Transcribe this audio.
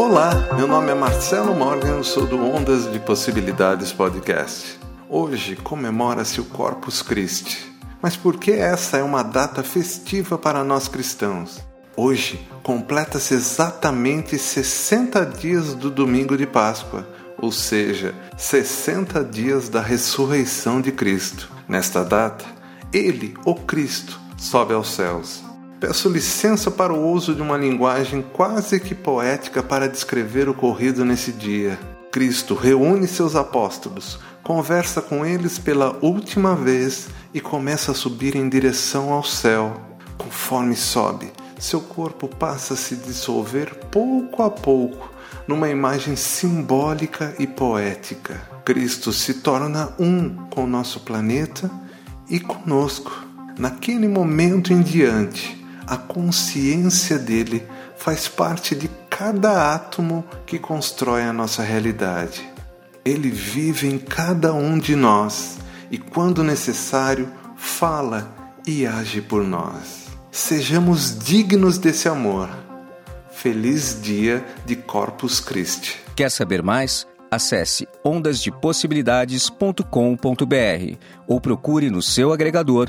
Olá, meu nome é Marcelo Morgan, sou do Ondas de Possibilidades Podcast. Hoje comemora-se o Corpus Christi. Mas por que essa é uma data festiva para nós cristãos? Hoje completa-se exatamente 60 dias do domingo de Páscoa, ou seja, 60 dias da ressurreição de Cristo. Nesta data, ele, o Cristo, sobe aos céus. Peço licença para o uso de uma linguagem quase que poética para descrever o ocorrido nesse dia. Cristo reúne seus apóstolos, conversa com eles pela última vez e começa a subir em direção ao céu. Conforme sobe, seu corpo passa a se dissolver pouco a pouco numa imagem simbólica e poética. Cristo se torna um com o nosso planeta e conosco. Naquele momento em diante, a consciência dele faz parte de cada átomo que constrói a nossa realidade. Ele vive em cada um de nós e, quando necessário, fala e age por nós. Sejamos dignos desse amor. Feliz dia de Corpus Christi. Quer saber mais? Acesse ondasdepossibilidades.com.br ou procure no seu agregador